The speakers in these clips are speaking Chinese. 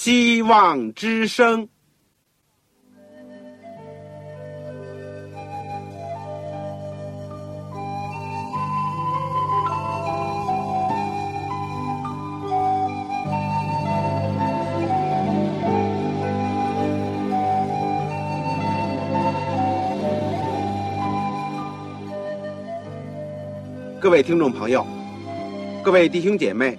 希望之声。各位听众朋友，各位弟兄姐妹，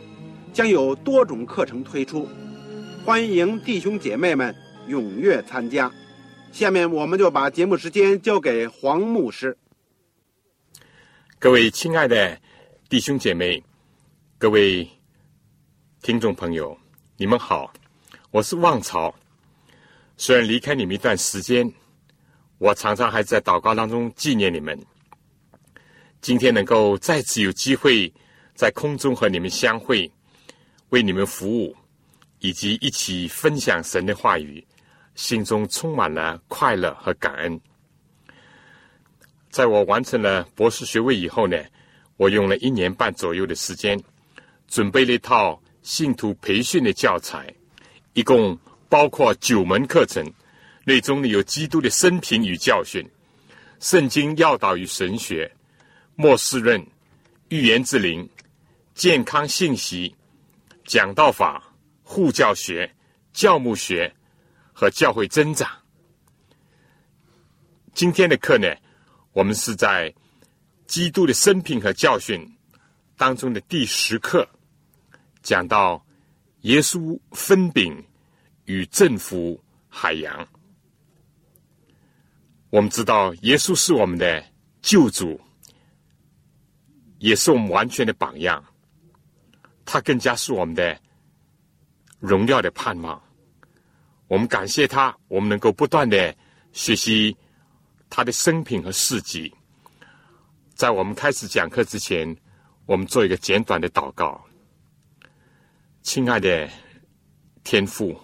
将有多种课程推出，欢迎弟兄姐妹们踊跃参加。下面我们就把节目时间交给黄牧师。各位亲爱的弟兄姐妹，各位听众朋友，你们好，我是旺朝。虽然离开你们一段时间，我常常还在祷告当中纪念你们。今天能够再次有机会在空中和你们相会，为你们服务，以及一起分享神的话语，心中充满了快乐和感恩。在我完成了博士学位以后呢，我用了一年半左右的时间，准备了一套信徒培训的教材，一共包括九门课程，内中呢有基督的生平与教训、圣经要导与神学。末世论、预言之灵、健康信息、讲道法、护教学、教牧学和教会增长。今天的课呢，我们是在基督的生平和教训当中的第十课，讲到耶稣分饼与征服海洋。我们知道，耶稣是我们的救主。也是我们完全的榜样，他更加是我们的荣耀的盼望。我们感谢他，我们能够不断的学习他的生平和事迹。在我们开始讲课之前，我们做一个简短的祷告。亲爱的天父，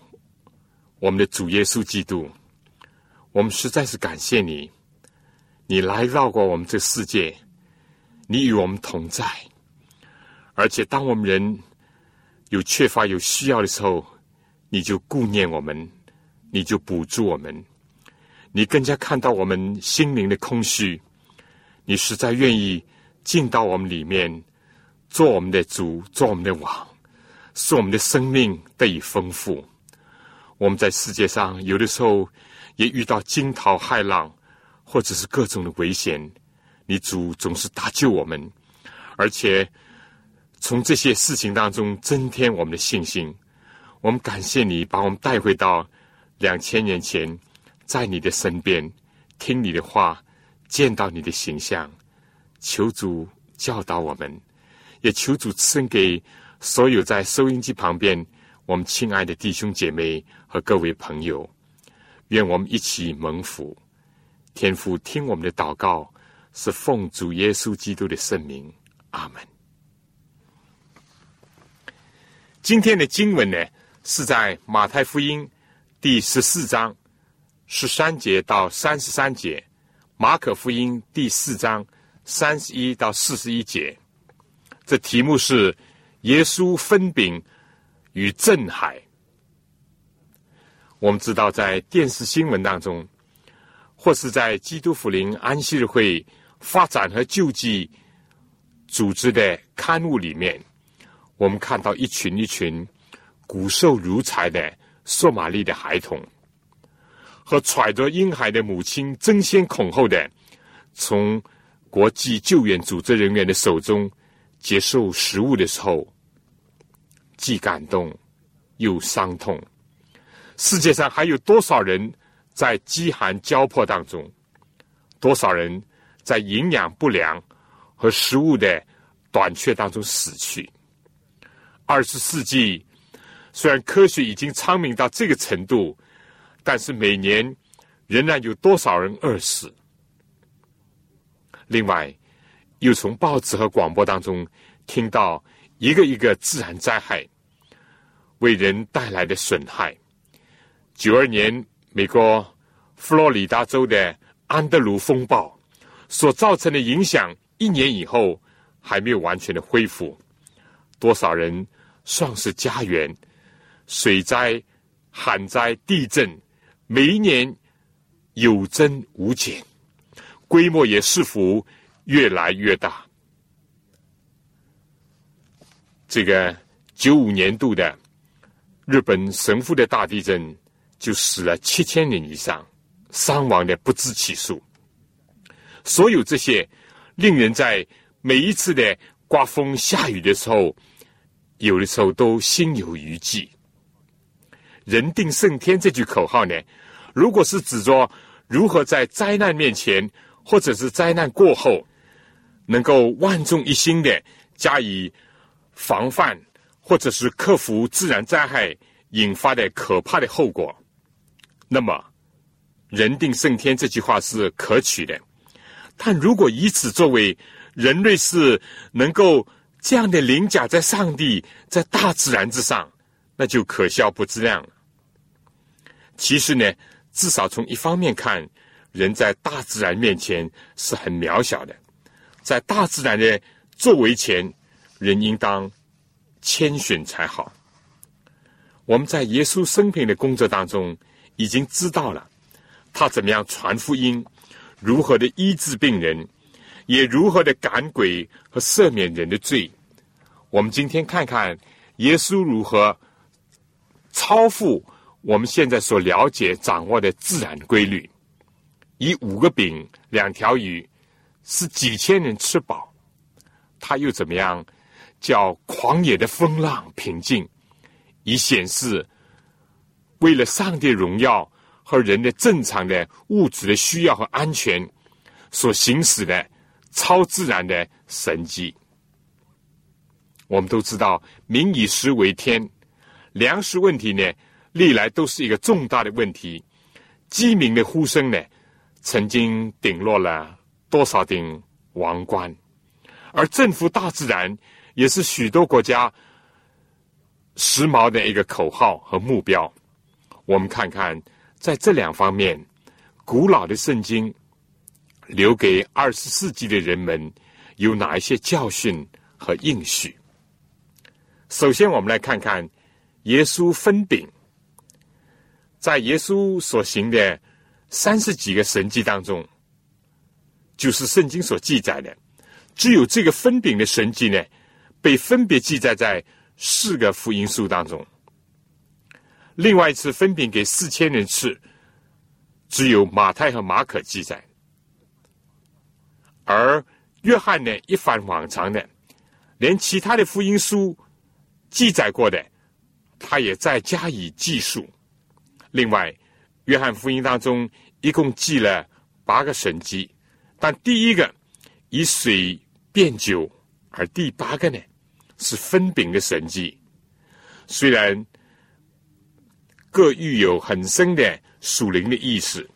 我们的主耶稣基督，我们实在是感谢你，你来绕过我们这世界。你与我们同在，而且当我们人有缺乏、有需要的时候，你就顾念我们，你就补助我们，你更加看到我们心灵的空虚，你实在愿意进到我们里面，做我们的主，做我们的王，使我们的生命得以丰富。我们在世界上有的时候也遇到惊涛骇浪，或者是各种的危险。你主总是搭救我们，而且从这些事情当中增添我们的信心。我们感谢你把我们带回到两千年前，在你的身边听你的话，见到你的形象。求主教导我们，也求主赐给所有在收音机旁边我们亲爱的弟兄姐妹和各位朋友。愿我们一起蒙福，天父听我们的祷告。是奉主耶稣基督的圣名，阿门。今天的经文呢，是在马太福音第十四章十三节到三十三节，马可福音第四章三十一到四十一节。这题目是耶稣分饼与镇海。我们知道，在电视新闻当中，或是在基督福临安息日会。发展和救济组织的刊物里面，我们看到一群一群骨瘦如柴的索马利的孩童，和揣着婴孩的母亲争先恐后的从国际救援组织人员的手中接受食物的时候，既感动又伤痛。世界上还有多少人在饥寒交迫当中？多少人？在营养不良和食物的短缺当中死去。二十世纪虽然科学已经昌明到这个程度，但是每年仍然有多少人饿死。另外，又从报纸和广播当中听到一个一个自然灾害为人带来的损害。九二年，美国佛罗里达州的安德鲁风暴所造成的影响，一年以后还没有完全的恢复，多少人丧失家园，水灾、旱灾、地震，每一年有增无减。规模也似乎越来越大。这个九五年度的日本神户的大地震，就死了七千人以上，伤亡的不知其数。所有这些，令人在每一次的刮风下雨的时候，有的时候都心有余悸。人定胜天这句口号呢，如果是指着如何在灾难面前。或者是灾难过后，能够万众一心的加以防范，或者是克服自然灾害引发的可怕的后果，那么“人定胜天”这句话是可取的。但如果以此作为人类是能够这样的凌驾在上帝、在大自然之上，那就可笑不自量了。其实呢，至少从一方面看。人在大自然面前是很渺小的，在大自然的作为前，人应当谦逊才好。我们在耶稣生平的工作当中，已经知道了他怎么样传福音，如何的医治病人，也如何的赶鬼和赦免人的罪。我们今天看看耶稣如何超乎我们现在所了解、掌握的自然规律。以五个饼、两条鱼，使几千人吃饱，他又怎么样？叫狂野的风浪平静，以显示为了上帝荣耀和人的正常的物质的需要和安全所行使的超自然的神迹。我们都知道，民以食为天，粮食问题呢，历来都是一个重大的问题。饥民的呼声呢？曾经顶落了多少顶王冠，而征服大自然也是许多国家时髦的一个口号和目标。我们看看在这两方面，古老的圣经留给二十世纪的人们有哪一些教训和应许？首先，我们来看看耶稣分饼，在耶稣所行的。三十几个神迹当中，就是圣经所记载的，只有这个分饼的神迹呢，被分别记载在四个福音书当中。另外一次分饼给四千人吃，只有马太和马可记载，而约翰呢，一反往常的，连其他的福音书记载过的，他也再加以记述。另外。约翰福音当中一共记了八个神迹，但第一个以水变酒，而第八个呢是分饼的神迹。虽然各具有很深的属灵的意思，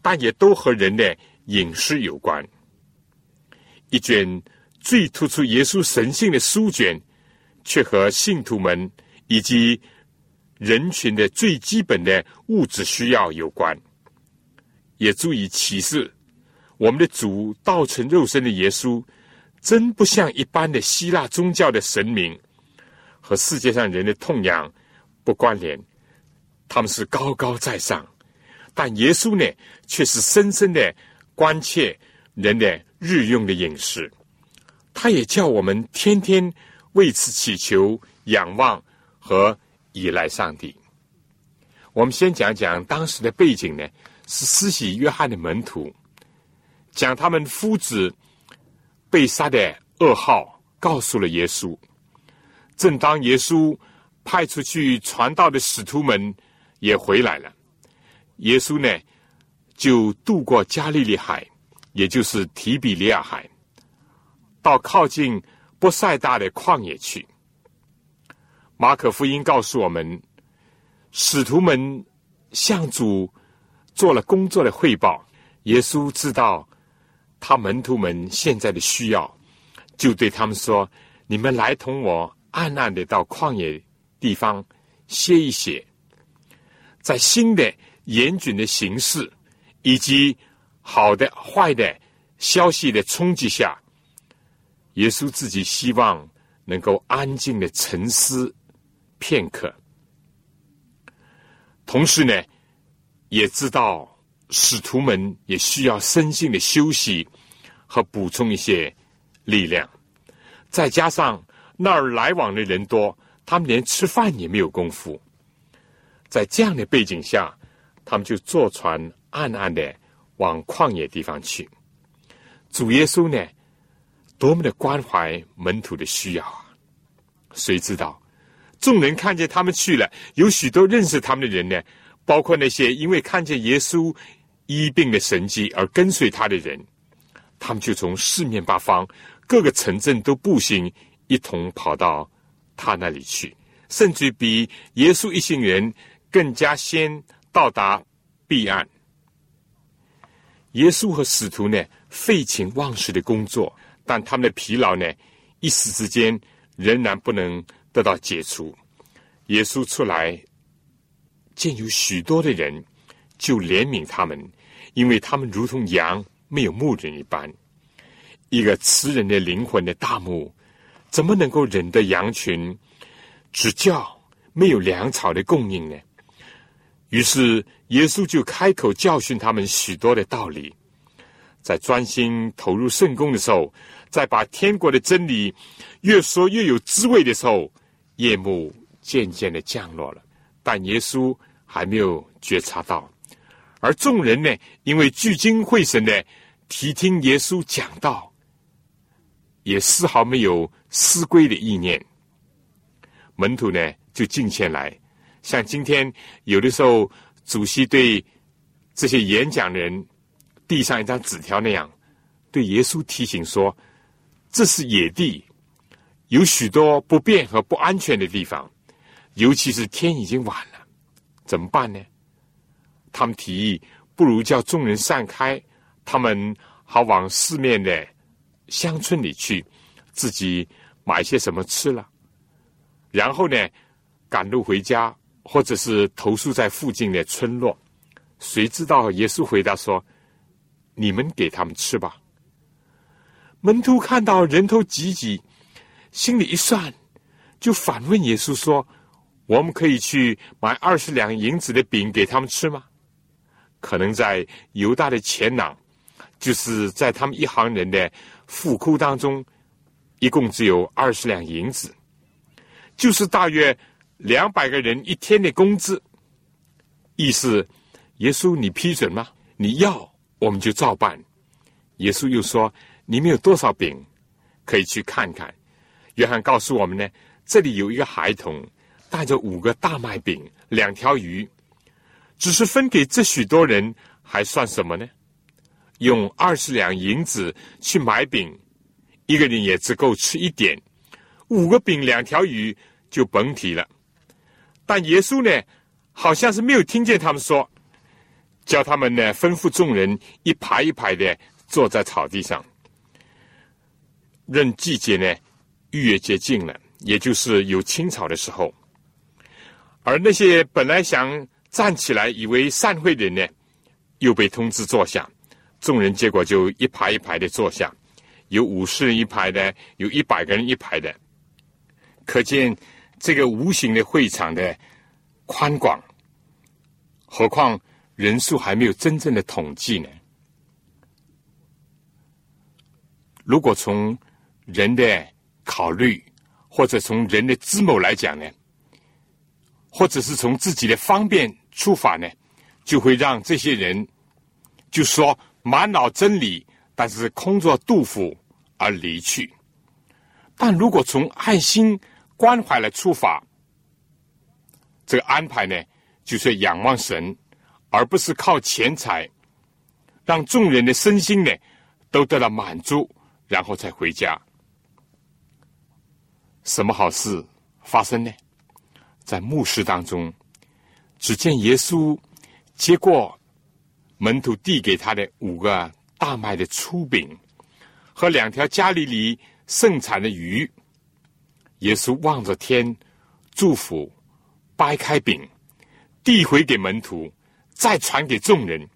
但也都和人的饮食有关。一卷最突出耶稣神性的书卷，却和信徒们以及。人群的最基本的物质需要有关，也足以启示我们的主道成肉身的耶稣，真不像一般的希腊宗教的神明和世界上人的痛痒不关联。他们是高高在上，但耶稣呢，却是深深的关切人的日用的饮食。他也叫我们天天为此祈求、仰望和。依赖上帝。我们先讲讲当时的背景呢，是施洗约翰的门徒将他们夫子被杀的噩耗告诉了耶稣。正当耶稣派出去传道的使徒们也回来了，耶稣呢就渡过加利利海，也就是提比利亚海，到靠近波塞大的旷野去。马可福音告诉我们，使徒们向主做了工作的汇报。耶稣知道他门徒们现在的需要，就对他们说：“你们来同我暗暗的到旷野地方歇一歇。”在新的严峻的形势以及好的坏的消息的冲击下，耶稣自己希望能够安静的沉思。片刻，同时呢，也知道使徒们也需要身心的休息和补充一些力量。再加上那儿来往的人多，他们连吃饭也没有功夫。在这样的背景下，他们就坐船暗暗的往旷野地方去。主耶稣呢，多么的关怀门徒的需要啊！谁知道？众人看见他们去了，有许多认识他们的人呢，包括那些因为看见耶稣医病的神迹而跟随他的人，他们就从四面八方各个城镇都步行一同跑到他那里去，甚至比耶稣一行人更加先到达彼岸。耶稣和使徒呢，废寝忘食的工作，但他们的疲劳呢，一时之间仍然不能。得到解除，耶稣出来见有许多的人，就怜悯他们，因为他们如同羊没有牧人一般。一个吃人的灵魂的大牧，怎么能够忍得羊群只叫没有粮草的供应呢？于是耶稣就开口教训他们许多的道理，在专心投入圣功的时候，在把天国的真理越说越有滋味的时候。夜幕渐渐的降落了，但耶稣还没有觉察到，而众人呢，因为聚精会神的提听耶稣讲道，也丝毫没有思归的意念。门徒呢，就进前来，像今天有的时候，主席对这些演讲人递上一张纸条那样，对耶稣提醒说：“这是野地。”有许多不便和不安全的地方，尤其是天已经晚了，怎么办呢？他们提议，不如叫众人散开，他们好往四面的乡村里去，自己买些什么吃了，然后呢，赶路回家，或者是投宿在附近的村落。谁知道耶稣回答说：“你们给他们吃吧。”门徒看到人头挤挤。心里一算，就反问耶稣说：“我们可以去买二十两银子的饼给他们吃吗？”可能在犹大的钱囊，就是在他们一行人的富库当中，一共只有二十两银子，就是大约两百个人一天的工资。意思，耶稣你批准吗？你要我们就照办。耶稣又说：“你们有多少饼，可以去看看。”约翰告诉我们呢，这里有一个孩童带着五个大麦饼、两条鱼，只是分给这许多人，还算什么呢？用二十两银子去买饼，一个人也只够吃一点；五个饼、两条鱼就甭提了。但耶稣呢，好像是没有听见他们说，叫他们呢吩咐众人一排一排的坐在草地上，任季节呢。逾越接近了，也就是有青草的时候，而那些本来想站起来以为散会的人呢，又被通知坐下。众人结果就一排一排的坐下，有五十人一排的，有一百个人一排的。可见这个无形的会场的宽广，何况人数还没有真正的统计呢？如果从人的考虑，或者从人的智谋来讲呢，或者是从自己的方便出发呢，就会让这些人就说满脑真理，但是空作杜甫而离去。但如果从爱心关怀来出发，这个安排呢，就是仰望神，而不是靠钱财，让众人的身心呢都得到满足，然后再回家。什么好事发生呢？在牧师当中，只见耶稣接过门徒递给他的五个大麦的粗饼和两条加利利盛产的鱼，耶稣望着天，祝福，掰开饼，递回给门徒，再传给众人，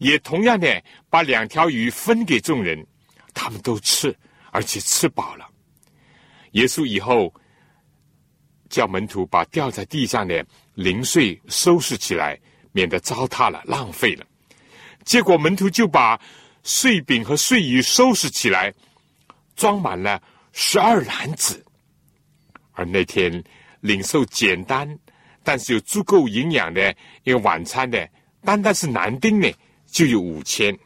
也同样的把两条鱼分给众人，他们都吃，而且吃饱了。耶稣以后。叫门徒把掉在地上的零碎收拾起来，免得糟蹋了、浪费了。结果门徒就把碎饼和碎鱼收拾起来，装满了十二篮子。而那天领受简单但是有足够营养的一个晚餐的，单单是男丁呢，就有五千。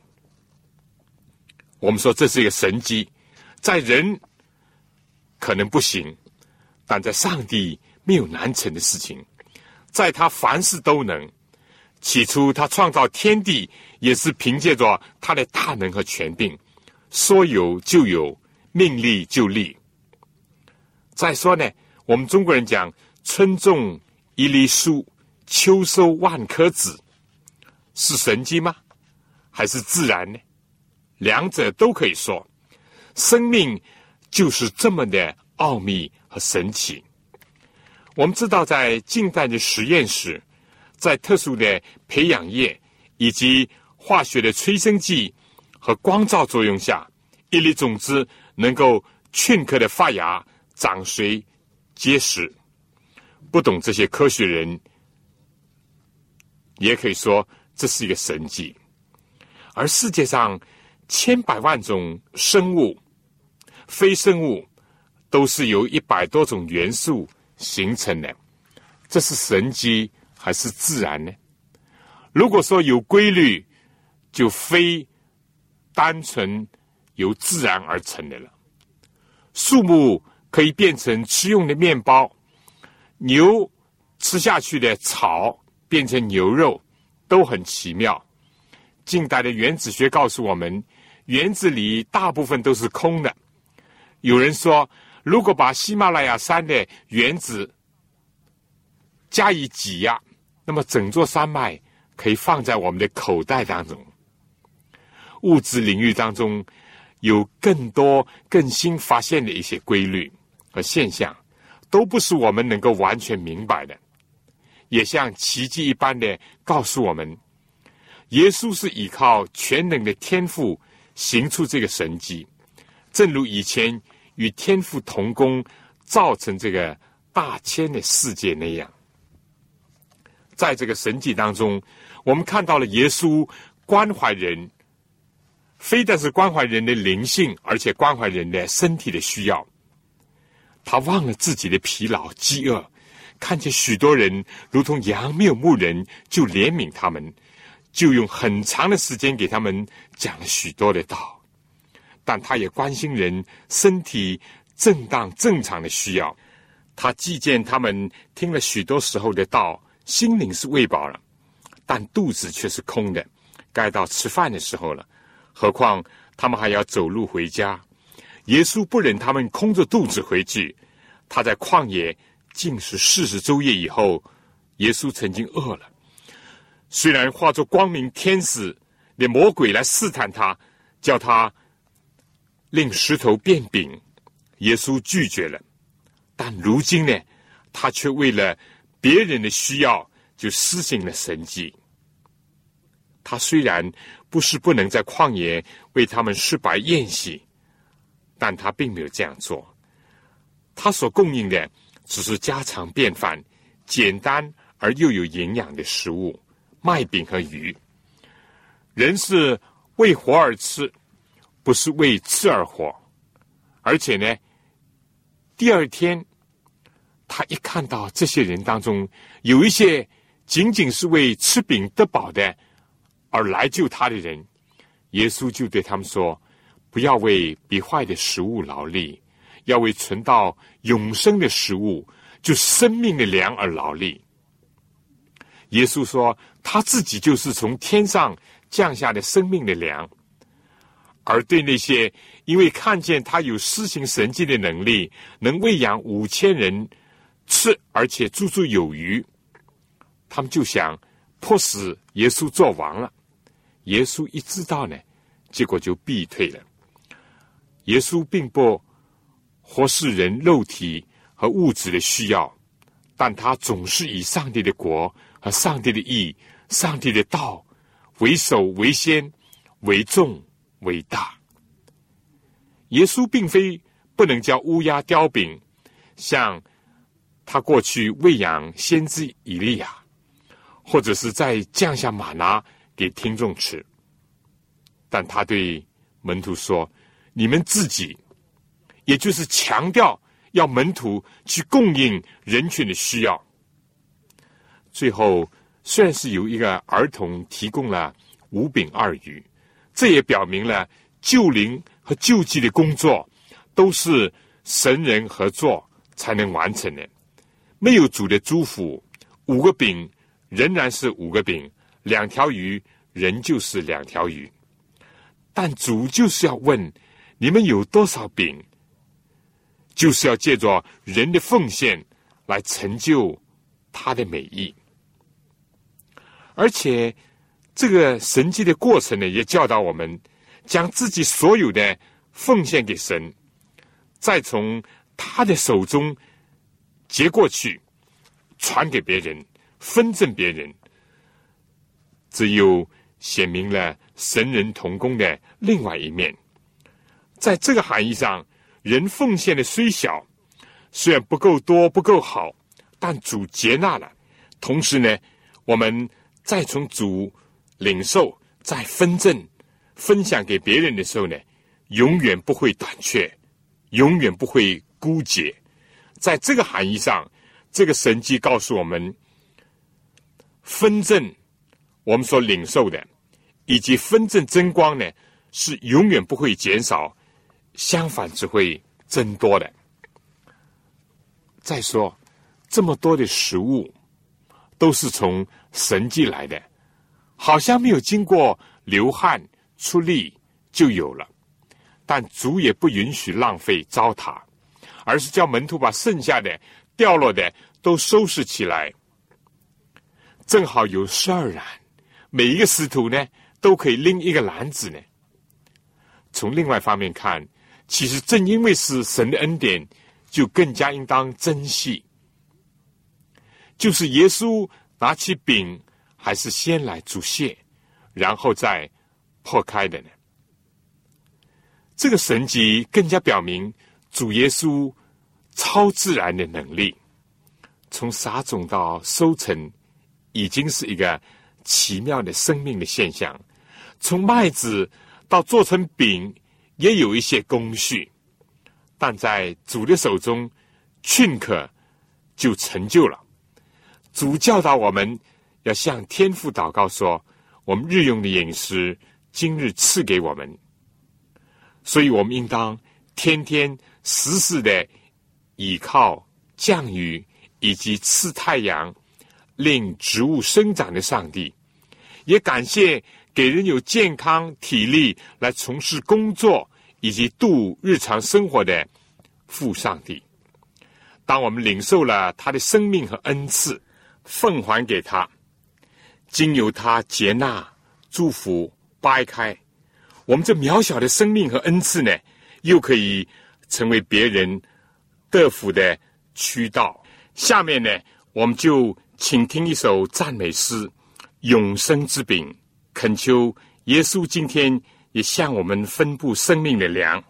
我们说这是一个神机，在人可能不行。但在上帝没有难成的事情，在他凡事都能。起初他创造天地，也是凭借着他的大能和权柄，说有就有，命立就立。再说呢，我们中国人讲“春种一粒粟，秋收万颗子”，是神迹吗？还是自然呢？两者都可以说。生命就是这么的奥秘。和神奇。我们知道，在近代的实验室，在特殊的培养液以及化学的催生剂和光照作用下，一粒种子能够顷刻的发芽、长穗、结实。不懂这些科学人，也可以说这是一个神迹。而世界上千百万种生物、非生物。都是由一百多种元素形成的，这是神机还是自然呢？如果说有规律，就非单纯由自然而成的了。树木可以变成吃用的面包，牛吃下去的草变成牛肉，都很奇妙。近代的原子学告诉我们，原子里大部分都是空的。有人说。如果把喜马拉雅山的原子加以挤压，那么整座山脉可以放在我们的口袋当中。物质领域当中有更多更新发现的一些规律和现象，都不是我们能够完全明白的，也像奇迹一般的告诉我们，耶稣是依靠全能的天赋行出这个神迹，正如以前。与天赋同工，造成这个大千的世界那样，在这个神迹当中，我们看到了耶稣关怀人，非但是关怀人的灵性，而且关怀人的身体的需要。他忘了自己的疲劳、饥饿，看见许多人如同羊没有牧人，就怜悯他们，就用很长的时间给他们讲了许多的道。但他也关心人身体正当正常的需要，他既见他们听了许多时候的道，心灵是喂饱了，但肚子却是空的，该到吃饭的时候了。何况他们还要走路回家，耶稣不忍他们空着肚子回去。他在旷野进食四十昼夜以后，耶稣曾经饿了，虽然化作光明天使的魔鬼来试探他，叫他。令石头变饼，耶稣拒绝了。但如今呢，他却为了别人的需要，就施行了神迹。他虽然不是不能在旷野为他们施白宴席，但他并没有这样做。他所供应的只是家常便饭、简单而又有营养的食物——麦饼和鱼。人是为活而吃。不是为吃而活，而且呢，第二天，他一看到这些人当中有一些仅仅是为吃饼得饱的而来救他的人，耶稣就对他们说：“不要为比坏的食物劳力，要为存到永生的食物，就生命的粮而劳力。”耶稣说：“他自己就是从天上降下的生命的粮。”而对那些因为看见他有施行神迹的能力，能喂养五千人吃而且足足有余，他们就想迫使耶稣做王了。耶稣一知道呢，结果就避退了。耶稣并不忽视人肉体和物质的需要，但他总是以上帝的国和上帝的义、上帝的道为首、为先、为重、为大。耶稣并非不能叫乌鸦叼饼，像他过去喂养先知以利亚，或者是再降下马拿给听众吃。但他对门徒说。你们自己，也就是强调要门徒去供应人群的需要。最后，虽然是有一个儿童提供了五饼二鱼，这也表明了救灵和救济的工作都是神人合作才能完成的。没有主的祝福，五个饼仍然是五个饼，两条鱼仍旧是两条鱼。但主就是要问。你们有多少饼，就是要借着人的奉献来成就他的美意。而且，这个神迹的过程呢，也教导我们将自己所有的奉献给神，再从他的手中接过去，传给别人，分赠别人。只有显明了神人同工的另外一面。在这个含义上，人奉献的虽小，虽然不够多、不够好，但主接纳了。同时呢，我们再从主领受、再分赠、分享给别人的时候呢，永远不会短缺，永远不会枯竭。在这个含义上，这个神迹告诉我们，分赠我们所领受的，以及分赠增光呢，是永远不会减少。相反，只会增多的。再说，这么多的食物都是从神迹来的，好像没有经过流汗出力就有了。但主也不允许浪费糟蹋，而是叫门徒把剩下的、掉落的都收拾起来，正好有十二篮，每一个师徒呢都可以拎一个篮子呢。从另外方面看。其实正因为是神的恩典，就更加应当珍惜。就是耶稣拿起饼，还是先来煮谢，然后再破开的呢？这个神迹更加表明主耶稣超自然的能力。从撒种到收成，已经是一个奇妙的生命的现象。从麦子到做成饼。也有一些工序，但在主的手中，顷刻就成就了。主教导我们要向天父祷告说：“我们日用的饮食，今日赐给我们。”所以，我们应当天天时时的倚靠降雨以及赐太阳、令植物生长的上帝，也感谢给人有健康体力来从事工作。以及度日常生活的父上帝，当我们领受了他的生命和恩赐，奉还给他，经由他接纳、祝福、掰开，我们这渺小的生命和恩赐呢，又可以成为别人得福的渠道。下面呢，我们就请听一首赞美诗《永生之饼》，恳求耶稣今天。也向我们分布生命的粮。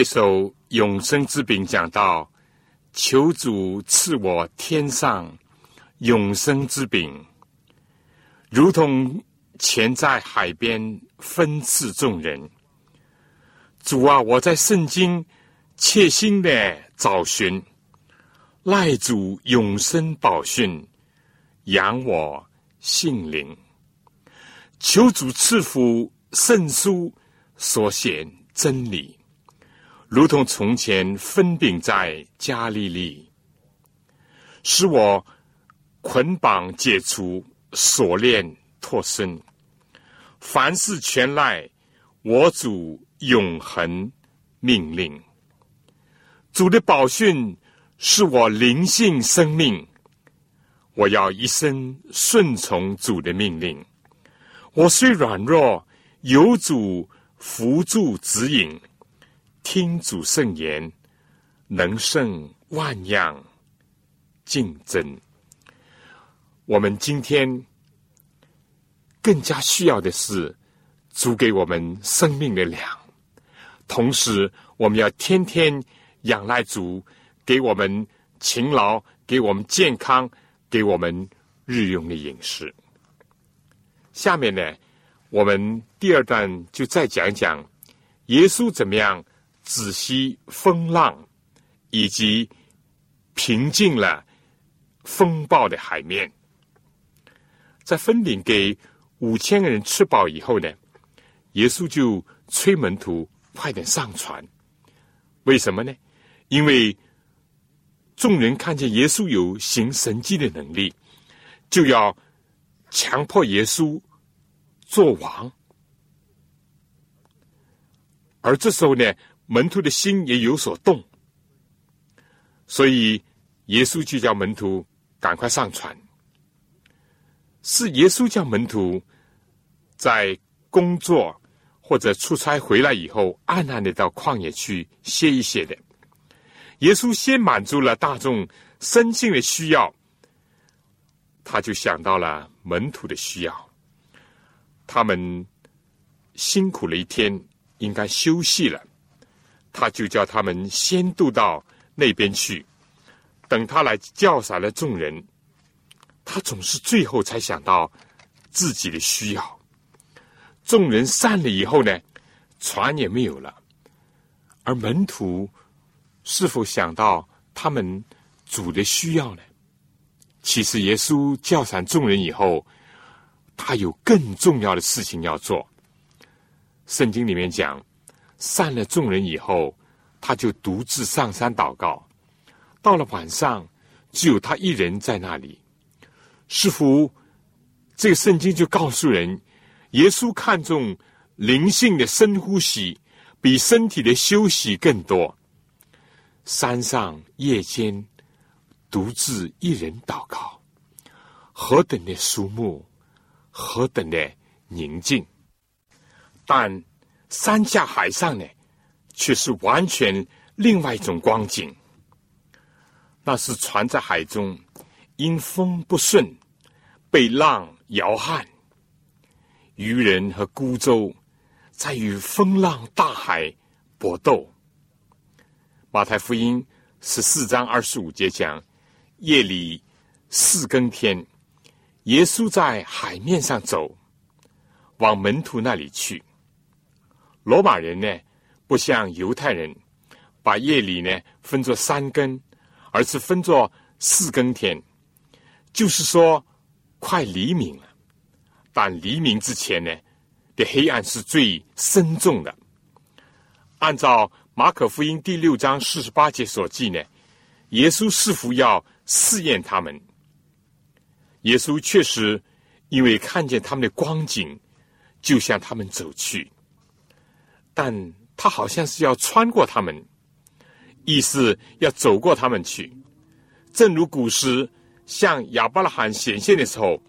这首永生之饼讲到：求主赐我天上永生之饼，如同潜在海边分赐众人。主啊，我在圣经切心的找寻，赖主永生宝训，养我性灵。求主赐福圣书所显真理。如同从前分饼在加利利，使我捆绑解除，锁链脱身，凡事全赖我主永恒命令。主的宝训是我灵性生命，我要一生顺从主的命令。我虽软弱，有主扶助指引。听主圣言，能胜万样竞争。我们今天更加需要的是主给我们生命的粮，同时我们要天天仰赖主给我们勤劳、给我们健康、给我们日用的饮食。下面呢，我们第二段就再讲讲耶稣怎么样。仔细风浪，以及平静了风暴的海面，在分饼给五千个人吃饱以后呢，耶稣就催门徒快点上船。为什么呢？因为众人看见耶稣有行神迹的能力，就要强迫耶稣做王。而这时候呢？门徒的心也有所动，所以耶稣就叫门徒赶快上船。是耶稣叫门徒在工作或者出差回来以后，暗暗的到旷野去歇一歇的。耶稣先满足了大众生性的需要，他就想到了门徒的需要。他们辛苦了一天，应该休息了。他就叫他们先渡到那边去，等他来叫散了众人。他总是最后才想到自己的需要。众人散了以后呢，船也没有了。而门徒是否想到他们主的需要呢？其实耶稣叫散众人以后，他有更重要的事情要做。圣经里面讲。散了众人以后，他就独自上山祷告。到了晚上，只有他一人在那里。似乎这个圣经就告诉人，耶稣看重灵性的深呼吸，比身体的休息更多。山上夜间独自一人祷告，何等的肃穆，何等的宁静。但。山下海上呢，却是完全另外一种光景。那是船在海中，因风不顺，被浪摇撼；渔人和孤舟在与风浪大海搏斗。马太福音十四章二十五节讲：夜里四更天，耶稣在海面上走，往门徒那里去。罗马人呢，不像犹太人，把夜里呢分作三更，而是分作四更天，就是说快黎明了。但黎明之前呢，的黑暗是最深重的。按照马可福音第六章四十八节所记呢，耶稣似乎要试验他们。耶稣确实因为看见他们的光景，就向他们走去。但他好像是要穿过他们，意思要走过他们去。正如古时向亚伯拉罕显现的时候，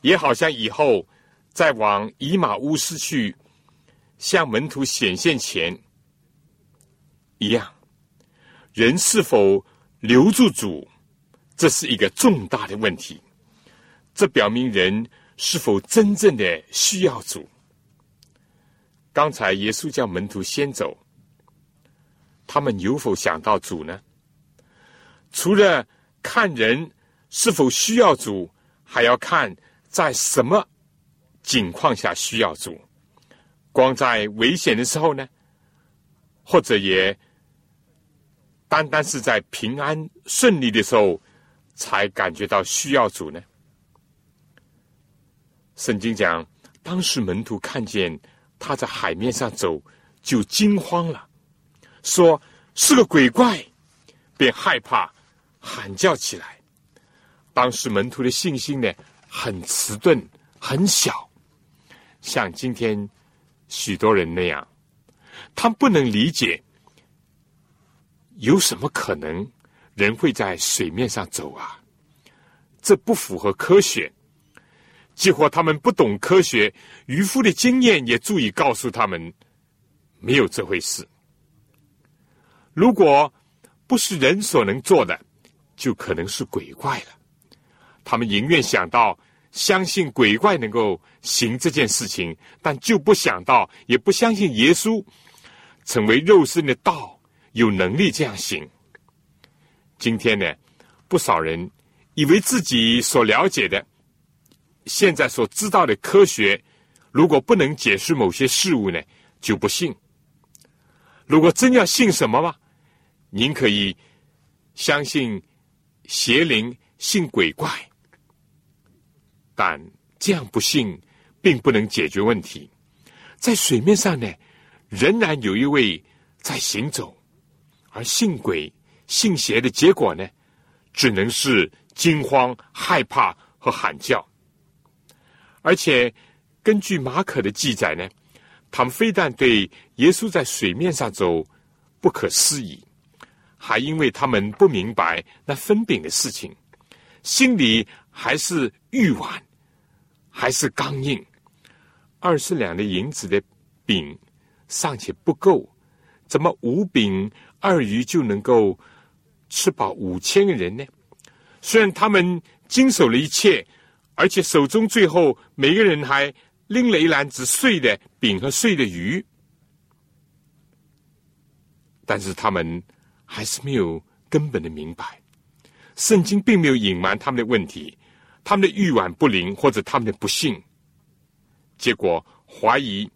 也好像以后在往以马乌斯去向门徒显现前一样。人是否留住主，这是一个重大的问题。这表明人是否真正的需要主。刚才耶稣叫门徒先走，他们有否想到主呢？除了看人是否需要主，还要看在什么境况下需要主。光在危险的时候呢，或者也单单是在平安顺利的时候，才感觉到需要主呢？圣经讲，当时门徒看见他在海面上走，就惊慌了，说是个鬼怪，便害怕，喊叫起来。当时门徒的信心呢，很迟钝，很小，像今天。许多人那样，他不能理解有什么可能人会在水面上走啊？这不符合科学。几乎他们不懂科学，渔夫的经验也足以告诉他们没有这回事。如果不是人所能做的，就可能是鬼怪了。他们宁愿想到。相信鬼怪能够行这件事情，但就不想到，也不相信耶稣成为肉身的道有能力这样行。今天呢，不少人以为自己所了解的、现在所知道的科学，如果不能解释某些事物呢，就不信。如果真要信什么吗？您可以相信邪灵，信鬼怪。但这样不信并不能解决问题。在水面上呢，仍然有一位在行走，而信鬼、信邪的结果呢，只能是惊慌、害怕和喊叫。而且根据马可的记载呢，他们非但对耶稣在水面上走不可思议，还因为他们不明白那分饼的事情，心里还是欲挽。还是刚硬，二十两的银子的饼尚且不够，怎么五饼二鱼就能够吃饱五千个人呢？虽然他们经手了一切，而且手中最后每个人还拎了一篮子碎的饼和碎的鱼，但是他们还是没有根本的明白，圣经并没有隐瞒他们的问题。他们的欲望不灵，或者他们的不幸，结果怀疑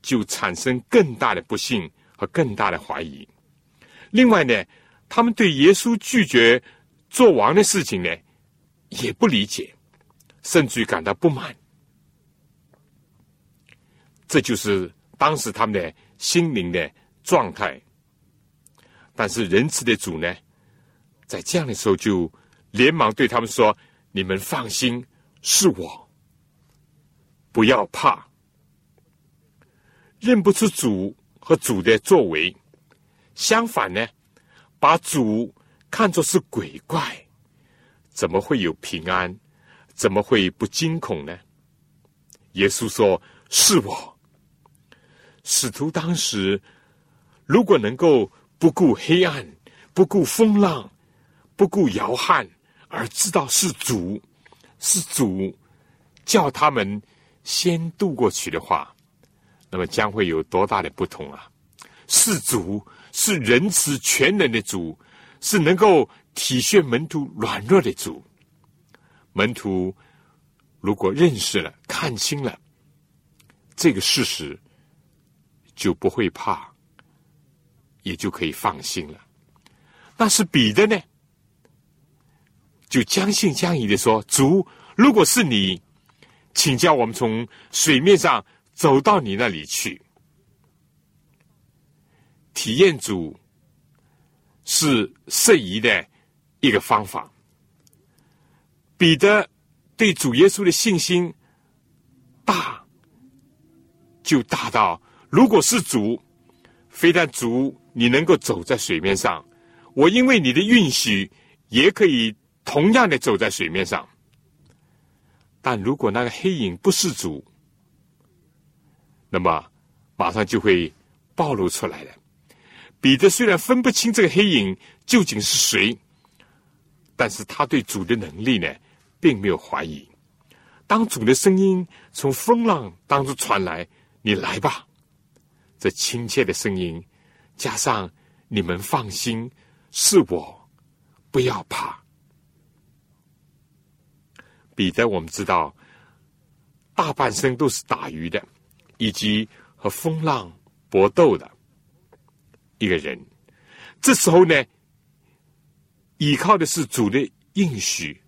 就产生更大的不幸和更大的怀疑。另外呢，他们对耶稣拒绝做王的事情呢，也不理解，甚至于感到不满。这就是当时他们的心灵的状态。但是仁慈的主呢，在这样的时候就连忙对他们说。你们放心，是我，不要怕。认不出主和主的作为，相反呢，把主看作是鬼怪，怎么会有平安？怎么会不惊恐呢？耶稣说：“是我。”使徒当时如果能够不顾黑暗，不顾风浪，不顾摇撼。而知道是主，是主叫他们先渡过去的话，那么将会有多大的不同啊！是主，是仁慈全能的主，是能够体恤门徒软弱的主。门徒如果认识了、看清了这个事实，就不会怕，也就可以放心了。那是彼得呢？就将信将疑的说：“主，如果是你，请叫我们从水面上走到你那里去，体验主是适宜的一个方法。”彼得对主耶稣的信心大，就大到如果是主，非但主你能够走在水面上，我因为你的允许也可以。同样的走在水面上，但如果那个黑影不是主，那么马上就会暴露出来了。彼得虽然分不清这个黑影究竟是谁，但是他对主的能力呢，并没有怀疑。当主的声音从风浪当中传来：“你来吧！”这亲切的声音，加上你们放心，是我，不要怕。”彼得，我们知道，大半生都是打鱼的，以及和风浪搏斗的一个人。这时候呢，依靠的是主的应许，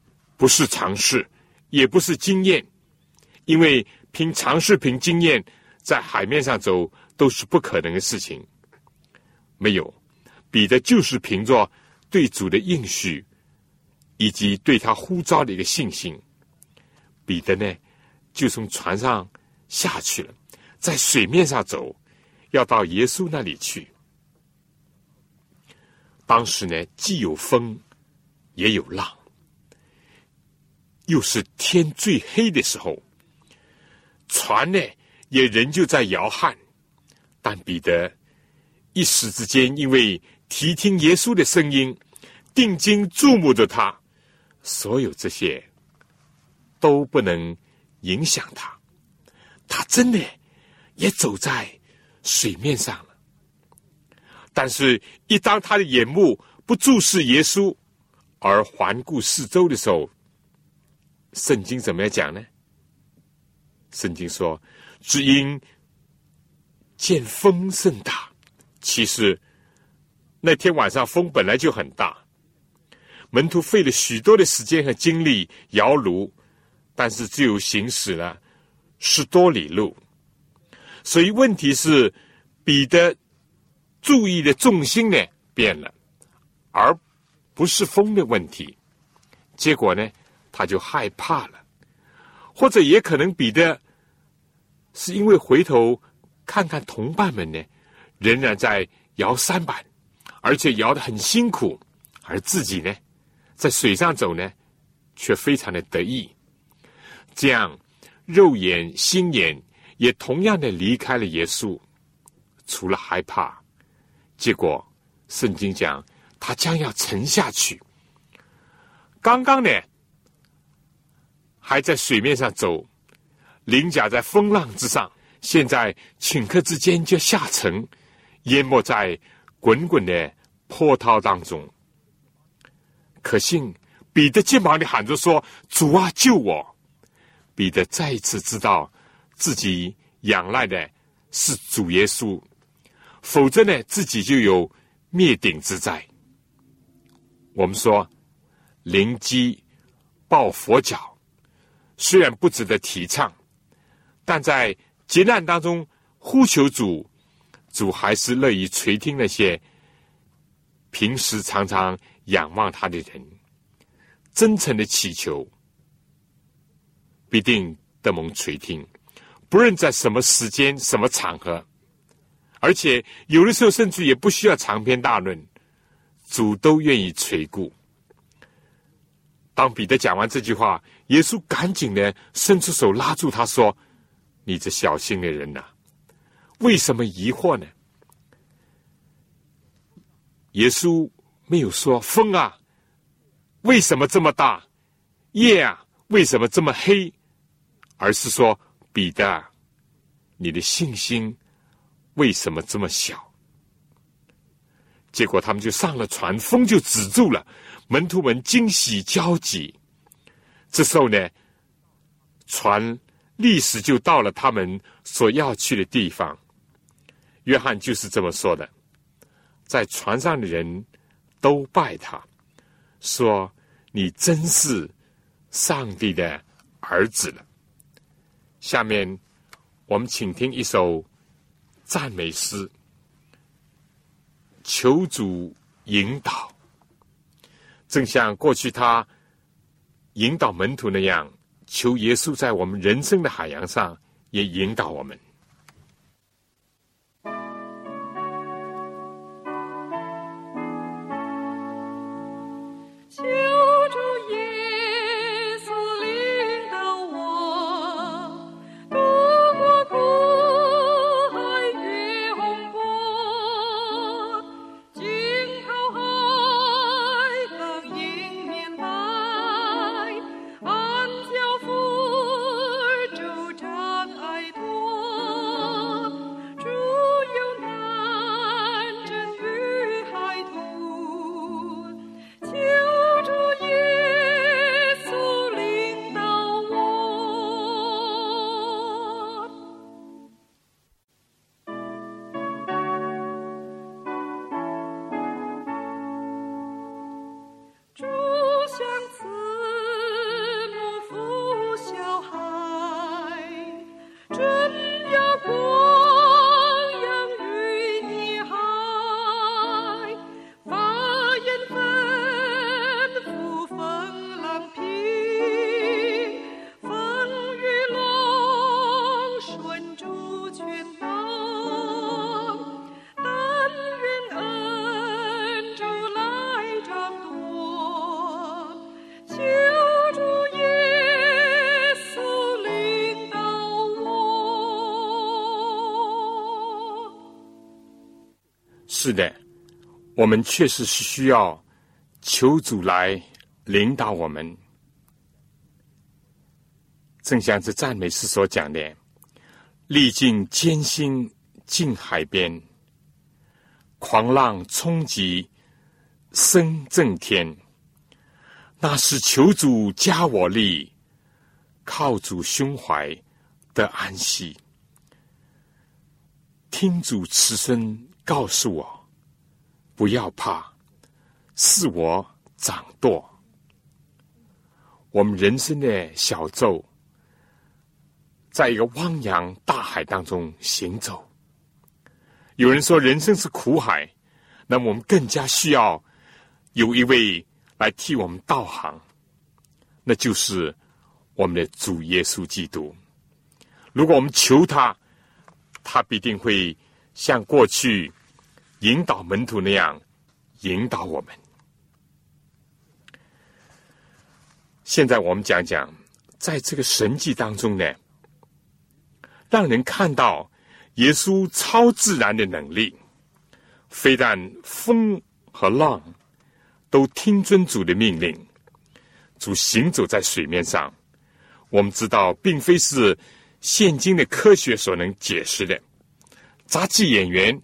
不是尝试，也不是经验，因为凭尝试、凭经验，在海面上走都是不可能的事情。没有，彼得就是凭着对主的应许，以及对他呼召的一个信心，彼得呢就从船上下去了，在水面上走，要到耶稣那里去。当时呢，既有风，也有浪，又是天最黑的时候，船呢也仍旧在摇撼。但彼得一时之间，因为提听耶稣的声音，定睛注目着他，所有这些都不能影响他。他真的也走在水面上了。但是，一当他的眼目不注视耶稣，而环顾四周的时候，圣经怎么样讲呢？圣经说：“只因见风甚大。”其实那天晚上风本来就很大，门徒费了许多的时间和精力摇橹，但是只有行驶了十多里路。所以问题是彼得。注意的重心呢变了，而不是风的问题。结果呢，他就害怕了，或者也可能彼得是因为回头看看同伴们呢，仍然在摇三板，而且摇的很辛苦，而自己呢，在水上走呢，却非常的得意。这样，肉眼心眼也同样的离开了耶稣，除了害怕。结果，圣经讲他将要沉下去。刚刚呢，还在水面上走，鳞甲在风浪之上，现在顷刻之间就下沉，淹没在滚滚的波涛当中。可信彼得肩膀里喊着说：“主啊，救我！”彼得再一次知道自己仰赖的是主耶稣。否则呢，自己就有灭顶之灾。我们说灵机抱佛脚，虽然不值得提倡，但在劫难当中呼求主，主还是乐意垂听那些平时常常仰望他的人，真诚的祈求，必定得蒙垂听。不论在什么时间、什么场合。而且有的时候，甚至也不需要长篇大论，主都愿意垂顾。当彼得讲完这句话，耶稣赶紧的伸出手拉住他说：“你这小心的人呐，为什么疑惑呢？”耶稣没有说风啊，为什么这么大？夜啊，为什么这么黑？而是说彼得，你的信心。为什么这么小？结果他们就上了船，风就止住了，门徒们惊喜交集。这时候呢，船立时就到了他们所要去的地方。约翰就是这么说的，在船上的人都拜他，说：“你真是上帝的儿子了。”下面我们请听一首。赞美诗，求主引导，正像过去他引导门徒那样，求耶稣在我们人生的海洋上也引导我们。是的，我们确实是需要求主来领导我们。正像这赞美诗所讲的：“历尽艰辛近海边，狂浪冲击声震天。那是求主加我力，靠主胸怀得安息。听主慈声告诉我，不要怕，是我掌舵。我们人生的小舟。”在一个汪洋大海当中行走。有人说人生是苦海，那么我们更加需要有一位来替我们导航，那就是我们的主耶稣基督。如果我们求他，他必定会像过去引导门徒那样引导我们。现在我们讲讲，在这个神迹当中呢。让人看到耶稣超自然的能力，非但风和浪都听尊主的命令，主行走在水面上。我们知道，并非是现今的科学所能解释的。杂技演员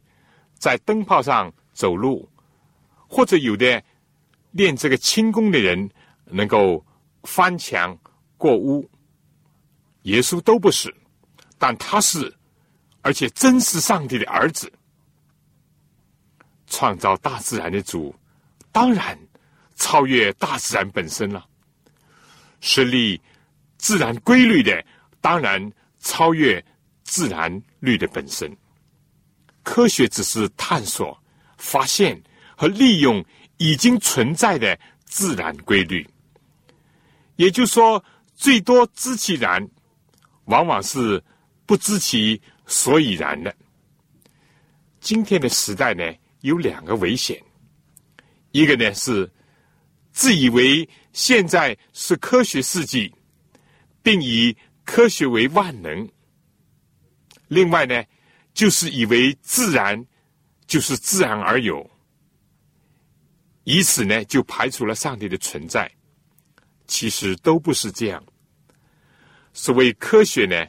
在灯泡上走路，或者有的练这个轻功的人能够翻墙过屋，耶稣都不是。但他是，而且真是上帝的儿子，创造大自然的主，当然超越大自然本身了。是立自然规律的，当然超越自然律的本身。科学只是探索、发现和利用已经存在的自然规律，也就是说，最多知其然，往往是。不知其所以然的，今天的时代呢，有两个危险。一个呢是自以为现在是科学世纪，并以科学为万能；另外呢，就是以为自然就是自然而有，以此呢就排除了上帝的存在。其实都不是这样。所谓科学呢。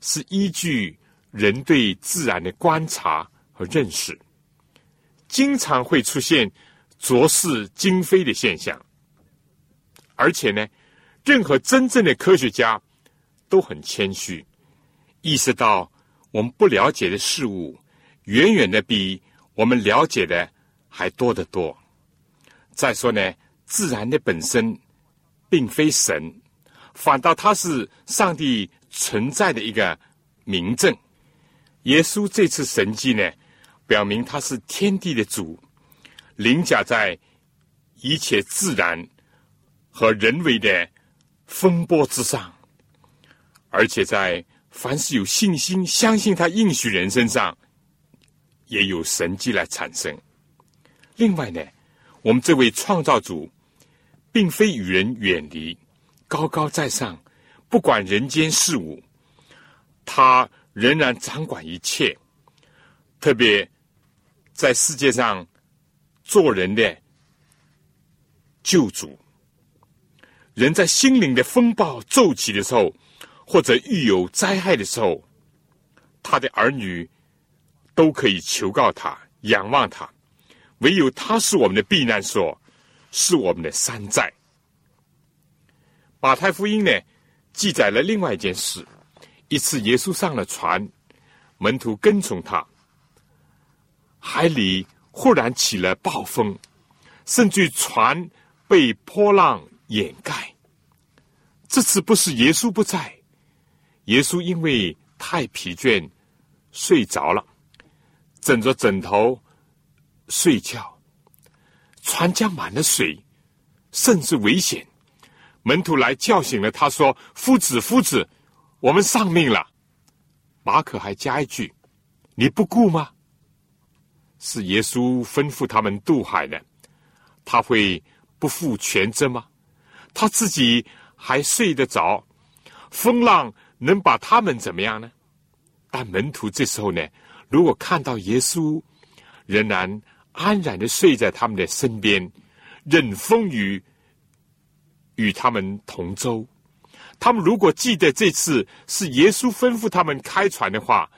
是依据人对自然的观察和认识，经常会出现浊世今非的现象，而且呢，任何真正的科学家都很谦虚，意识到我们不了解的事物远远的比我们了解的还多得多。再说呢，自然的本身并非神，反倒它是上帝。存在的一个明证，耶稣这次神迹呢，表明他是天地的主，凌驾在一切自然和人为的风波之上，而且在凡是有信心、相信他应许人身上，也有神迹来产生。另外呢，我们这位创造主，并非与人远离，高高在上。不管人间事物，他仍然掌管一切。特别在世界上做人的救主，人在心灵的风暴骤起的时候，或者遇有灾害的时候，他的儿女都可以求告他、仰望他。唯有他是我们的避难所，是我们的山寨。马太福音呢？记载了另外一件事：一次，耶稣上了船，门徒跟从他，海里忽然起了暴风，甚至船被波浪掩盖。这次不是耶稣不在，耶稣因为太疲倦睡着了，枕着枕头睡觉，船将满了水，甚至危险。门徒来叫醒了他，说：“夫子，夫子，我们丧命了。”马可还加一句：“你不顾吗？”是耶稣吩咐他们渡海的，他会不负全责吗？他自己还睡得着，风浪能把他们怎么样呢？但门徒这时候呢，如果看到耶稣仍然安然的睡在他们的身边，任风雨与他们同舟。他们如果记得这次是耶稣吩咐他们开船的话，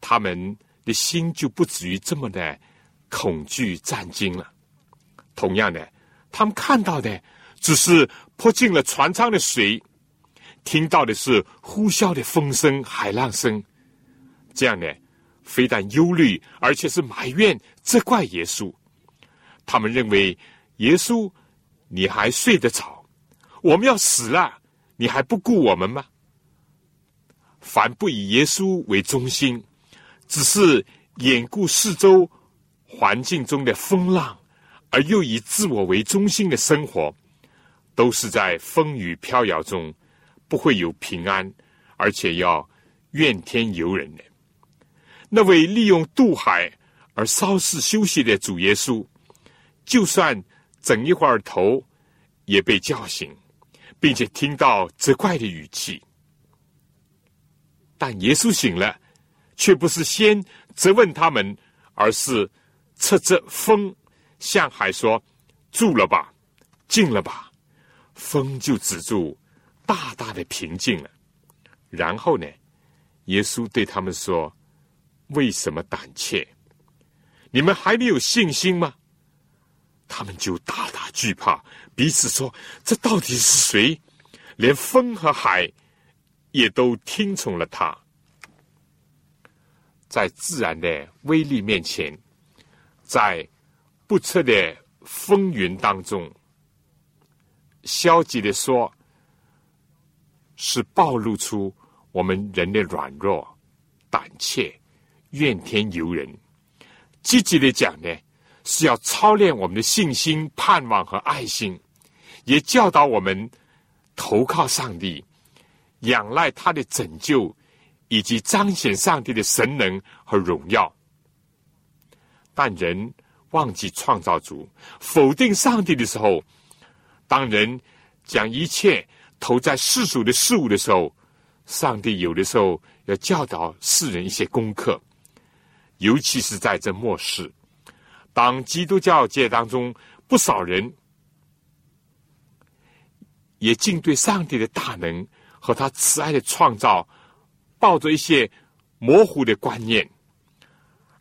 他们的心就不至于这么的恐惧战惊了。同样的，他们看到的只是泼进了船舱的水，听到的是呼啸的风声、海浪声，这样呢，非但忧虑，而且是埋怨、责怪耶稣。他们认为耶稣，你还睡得着？我们要死了。你还不顾我们吗？凡不以耶稣为中心，只是眼顾四周环境中的风浪，而又以自我为中心的生活，都是在风雨飘摇中不会有平安，而且要怨天尤人的。那位利用渡海而稍事休息的主耶稣，就算整一会儿头，也被叫醒。并且听到责怪的语气，但耶稣醒了，却不是先责问他们，而是侧着风向海说：“住了吧，静了吧。”风就止住，大大的平静了。然后呢，耶稣对他们说：“为什么胆怯？你们还没有信心吗？”他们就大大惧怕。彼此说：“这到底是谁？连风和海也都听从了他。在自然的威力面前，在不测的风云当中，消极的说，是暴露出我们人的软弱、胆怯、怨天尤人；积极的讲呢，是要操练我们的信心、盼望和爱心。”也教导我们投靠上帝，仰赖他的拯救，以及彰显上帝的神能和荣耀。但人忘记创造主，否定上帝的时候，当人将一切投在世俗的事物的时候，上帝有的时候要教导世人一些功课，尤其是在这末世，当基督教界当中不少人。也竟对上帝的大能和他慈爱的创造抱着一些模糊的观念，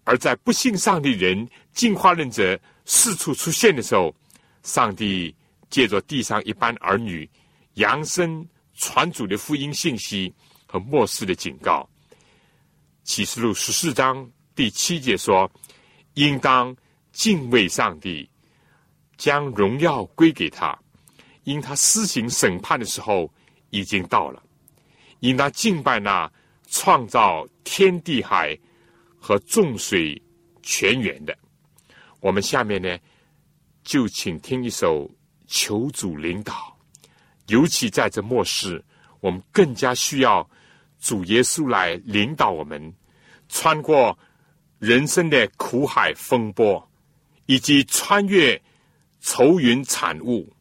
而在不信上帝人进化论者四处出现的时候，上帝借着地上一般儿女扬声传主的福音信息和末世的警告。启示录十四章第七节说：“应当敬畏上帝，将荣耀归给他。”因他施行审判的时候已经到了，应当敬拜那创造天地海和众水泉源的。我们下面呢，就请听一首求主领导，尤其在这末世，我们更加需要主耶稣来领导我们，穿过人生的苦海风波，以及穿越愁云惨雾。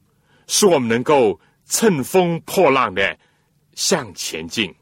使我们能够乘风破浪的向前进。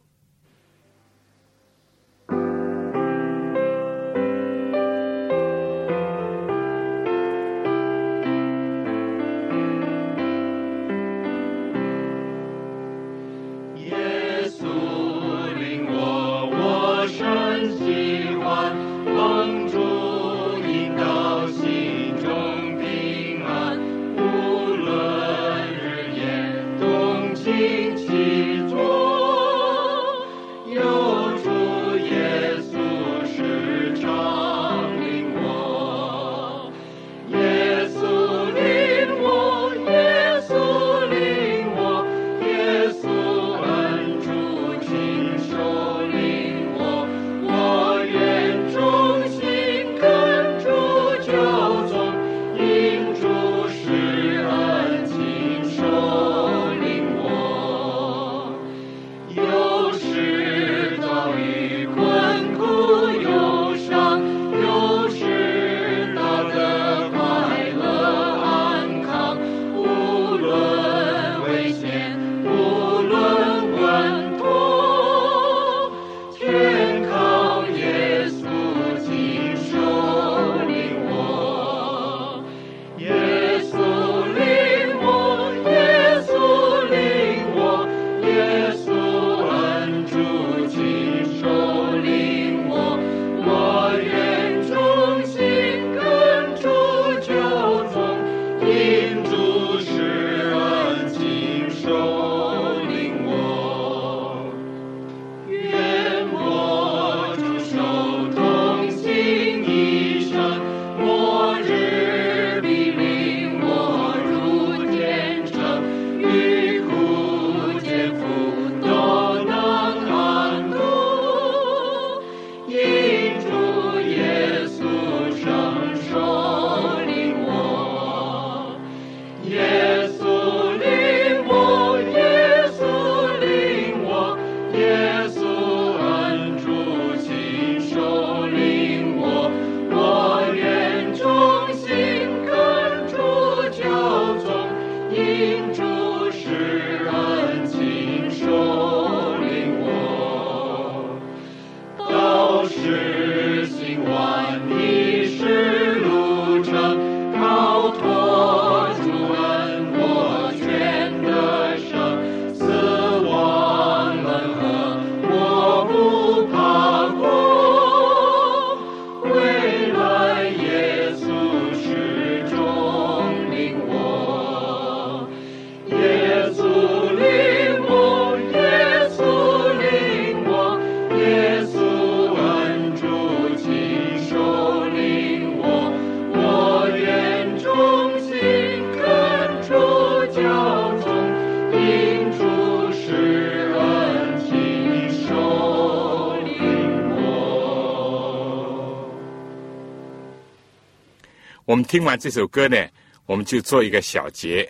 听完这首歌呢，我们就做一个小结。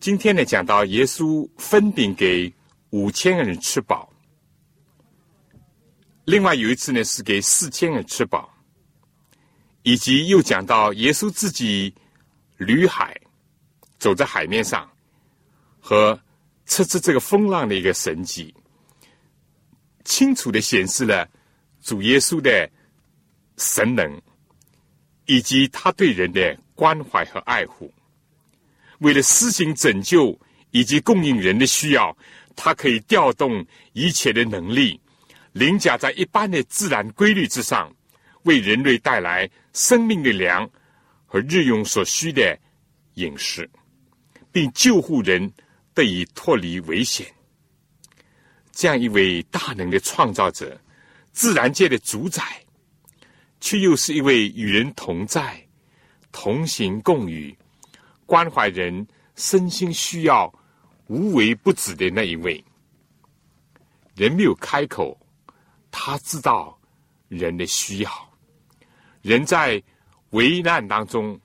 今天呢，讲到耶稣分饼给五千个人吃饱，另外有一次呢是给四千人吃饱，以及又讲到耶稣自己旅海，走在海面上，和测试这个风浪的一个神迹，清楚的显示了主耶稣的神能。以及他对人的关怀和爱护，为了施行拯救以及供应人的需要，他可以调动一切的能力，凌驾在一般的自然规律之上，为人类带来生命的粮和日用所需的饮食，并救护人得以脱离危险。这样一位大能的创造者，自然界的主宰。却又是一位与人同在、同行共语、关怀人身心需要、无微不至的那一位。人没有开口，他知道人的需要；人在危难当中，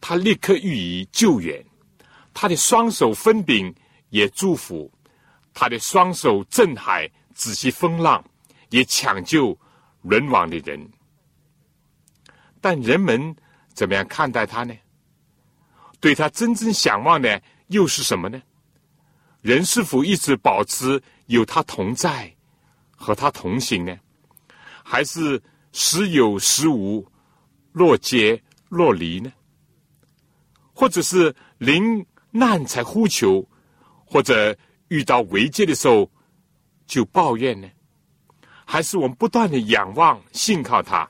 他立刻予以救援。他的双手分饼，也祝福；他的双手镇海，止息风浪，也抢救沦亡的人。但人们怎么样看待他呢？对他真正想望的又是什么呢？人是否一直保持有他同在，和他同行呢？还是时有时无，若接若离呢？或者是临难才呼求，或者遇到危机的时候就抱怨呢？还是我们不断的仰望、信靠他？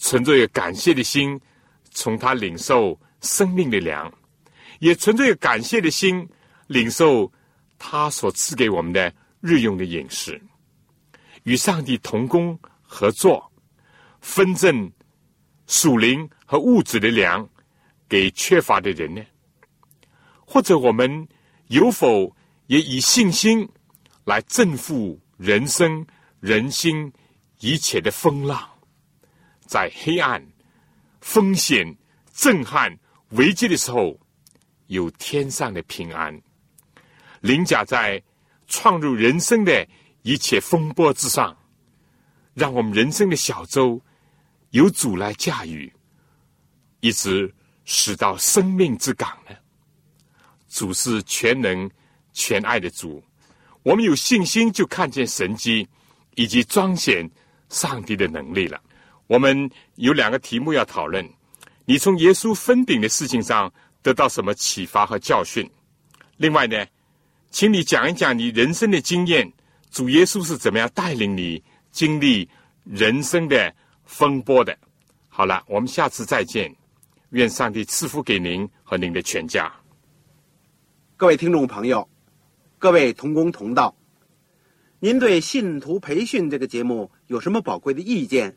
存着一个感谢的心，从他领受生命的粮，也存着一个感谢的心，领受他所赐给我们的日用的饮食，与上帝同工合作，分赠属灵和物质的粮给缺乏的人呢？或者我们有否也以信心来正负人生人心一切的风浪？在黑暗、风险、震撼、危机的时候，有天上的平安；凌驾在创入人生的一切风波之上，让我们人生的小舟有主来驾驭，一直驶到生命之港呢？主是全能、全爱的主，我们有信心就看见神迹，以及彰显上帝的能力了。我们有两个题目要讨论：你从耶稣分饼的事情上得到什么启发和教训？另外呢，请你讲一讲你人生的经验，主耶稣是怎么样带领你经历人生的风波的？好了，我们下次再见，愿上帝赐福给您和您的全家。各位听众朋友，各位同工同道，您对信徒培训这个节目有什么宝贵的意见？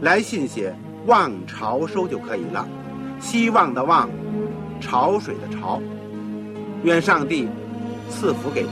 来信写望潮收就可以了希望的望潮水的潮愿上帝赐福给您。